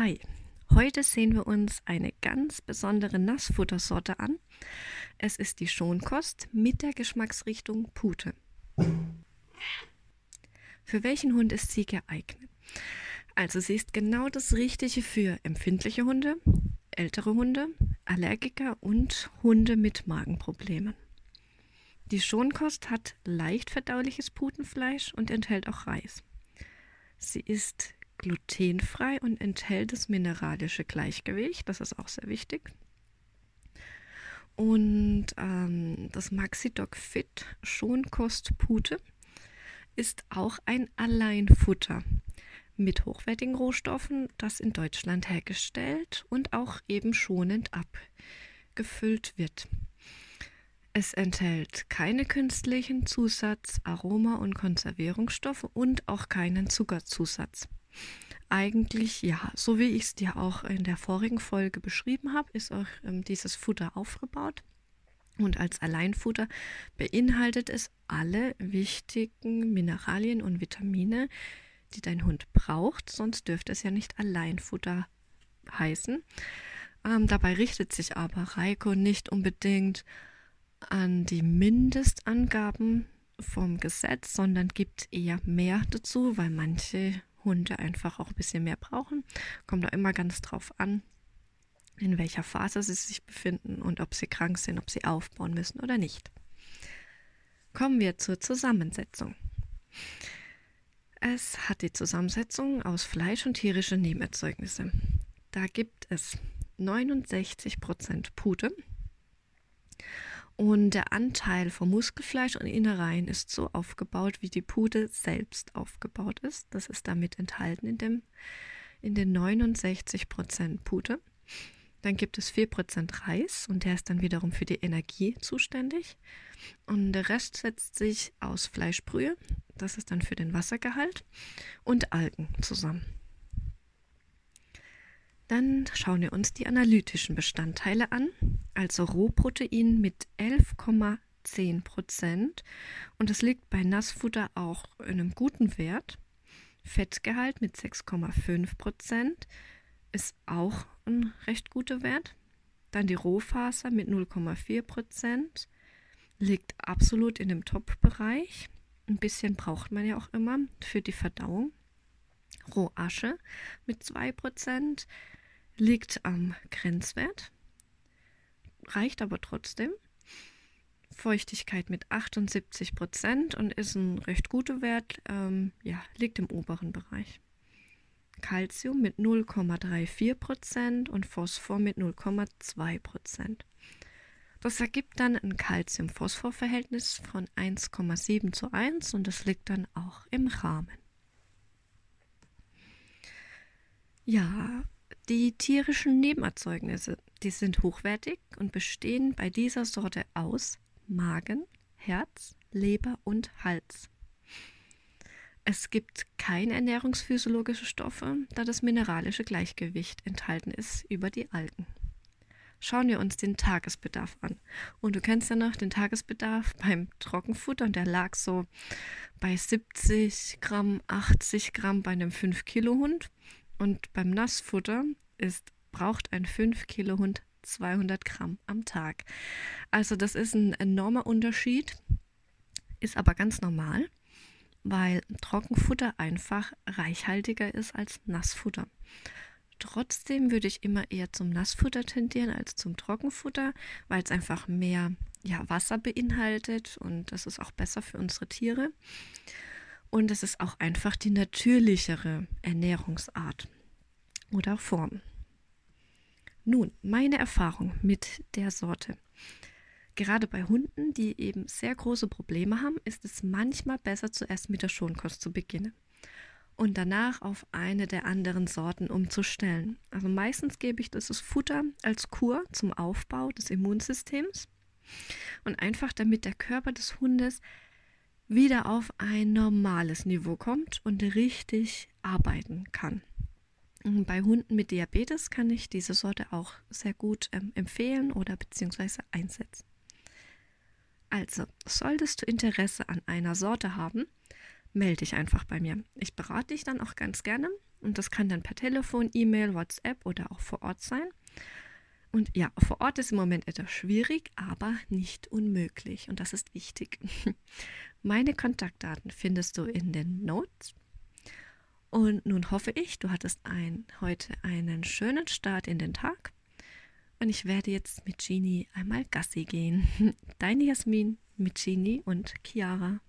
Hi, heute sehen wir uns eine ganz besondere Nassfuttersorte an. Es ist die Schonkost mit der Geschmacksrichtung Pute. Für welchen Hund ist sie geeignet? Also sie ist genau das Richtige für empfindliche Hunde, ältere Hunde, Allergiker und Hunde mit Magenproblemen. Die Schonkost hat leicht verdauliches Putenfleisch und enthält auch Reis. Sie ist glutenfrei und enthält das mineralische Gleichgewicht. Das ist auch sehr wichtig. Und ähm, das Maxidoc Fit Schonkostpute ist auch ein Alleinfutter mit hochwertigen Rohstoffen, das in Deutschland hergestellt und auch eben schonend abgefüllt wird. Es enthält keine künstlichen Zusatz-, Aroma- und Konservierungsstoffe und auch keinen Zuckerzusatz. Eigentlich, ja, so wie ich es dir auch in der vorigen Folge beschrieben habe, ist auch ähm, dieses Futter aufgebaut. Und als Alleinfutter beinhaltet es alle wichtigen Mineralien und Vitamine, die dein Hund braucht, sonst dürfte es ja nicht Alleinfutter heißen. Ähm, dabei richtet sich aber Reiko nicht unbedingt an die Mindestangaben vom Gesetz, sondern gibt eher mehr dazu, weil manche Hunde einfach auch ein bisschen mehr brauchen. Kommt da immer ganz drauf an, in welcher Phase sie sich befinden und ob sie krank sind, ob sie aufbauen müssen oder nicht. Kommen wir zur Zusammensetzung. Es hat die Zusammensetzung aus Fleisch und tierische Nebenerzeugnisse. Da gibt es 69% Pute, und der Anteil vom Muskelfleisch und Innereien ist so aufgebaut, wie die Pute selbst aufgebaut ist. Das ist damit enthalten in, dem, in den 69% Pute. Dann gibt es 4% Reis und der ist dann wiederum für die Energie zuständig. Und der Rest setzt sich aus Fleischbrühe, das ist dann für den Wassergehalt, und Algen zusammen. Dann schauen wir uns die analytischen Bestandteile an, also Rohprotein mit 11,10 Prozent und es liegt bei Nassfutter auch in einem guten Wert. Fettgehalt mit 6,5 Prozent ist auch ein recht guter Wert. Dann die Rohfaser mit 0,4 Prozent liegt absolut in dem Top-Bereich. Ein bisschen braucht man ja auch immer für die Verdauung. Rohasche mit 2 Prozent liegt am Grenzwert, reicht aber trotzdem. Feuchtigkeit mit 78 Prozent und ist ein recht guter Wert, ähm, ja, liegt im oberen Bereich. Calcium mit 0,34 Prozent und Phosphor mit 0,2 Prozent. Das ergibt dann ein Calcium-Phosphor-Verhältnis von 1,7 zu 1 und das liegt dann auch im Rahmen. Ja, die tierischen Nebenerzeugnisse, die sind hochwertig und bestehen bei dieser Sorte aus Magen, Herz, Leber und Hals. Es gibt keine ernährungsphysiologischen Stoffe, da das mineralische Gleichgewicht enthalten ist über die Algen. Schauen wir uns den Tagesbedarf an. Und du kennst ja noch den Tagesbedarf beim Trockenfutter und der lag so bei 70 Gramm, 80 Gramm bei einem 5-Kilo-Hund und beim Nassfutter ist, braucht ein 5 Kilo Hund 200 Gramm am Tag. Also das ist ein enormer Unterschied, ist aber ganz normal, weil Trockenfutter einfach reichhaltiger ist als Nassfutter. Trotzdem würde ich immer eher zum Nassfutter tendieren als zum Trockenfutter, weil es einfach mehr ja, Wasser beinhaltet und das ist auch besser für unsere Tiere. Und es ist auch einfach die natürlichere Ernährungsart oder Form. Nun, meine Erfahrung mit der Sorte. Gerade bei Hunden, die eben sehr große Probleme haben, ist es manchmal besser, zuerst mit der Schonkost zu beginnen und danach auf eine der anderen Sorten umzustellen. Also meistens gebe ich das Futter als Kur zum Aufbau des Immunsystems und einfach damit der Körper des Hundes wieder auf ein normales Niveau kommt und richtig arbeiten kann. Bei Hunden mit Diabetes kann ich diese Sorte auch sehr gut ähm, empfehlen oder beziehungsweise einsetzen. Also, solltest du Interesse an einer Sorte haben, melde dich einfach bei mir. Ich berate dich dann auch ganz gerne Und das kann dann per Telefon, E-Mail, WhatsApp oder auch vor Ort sein. Und ja, vor Ort ist im Moment etwas schwierig, aber nicht unmöglich. Und das ist wichtig. Meine Kontaktdaten findest du in den Notes. Und nun hoffe ich, du hattest ein, heute einen schönen Start in den Tag. Und ich werde jetzt mit Genie einmal Gassi gehen. Deine Jasmin mit Genie und Chiara.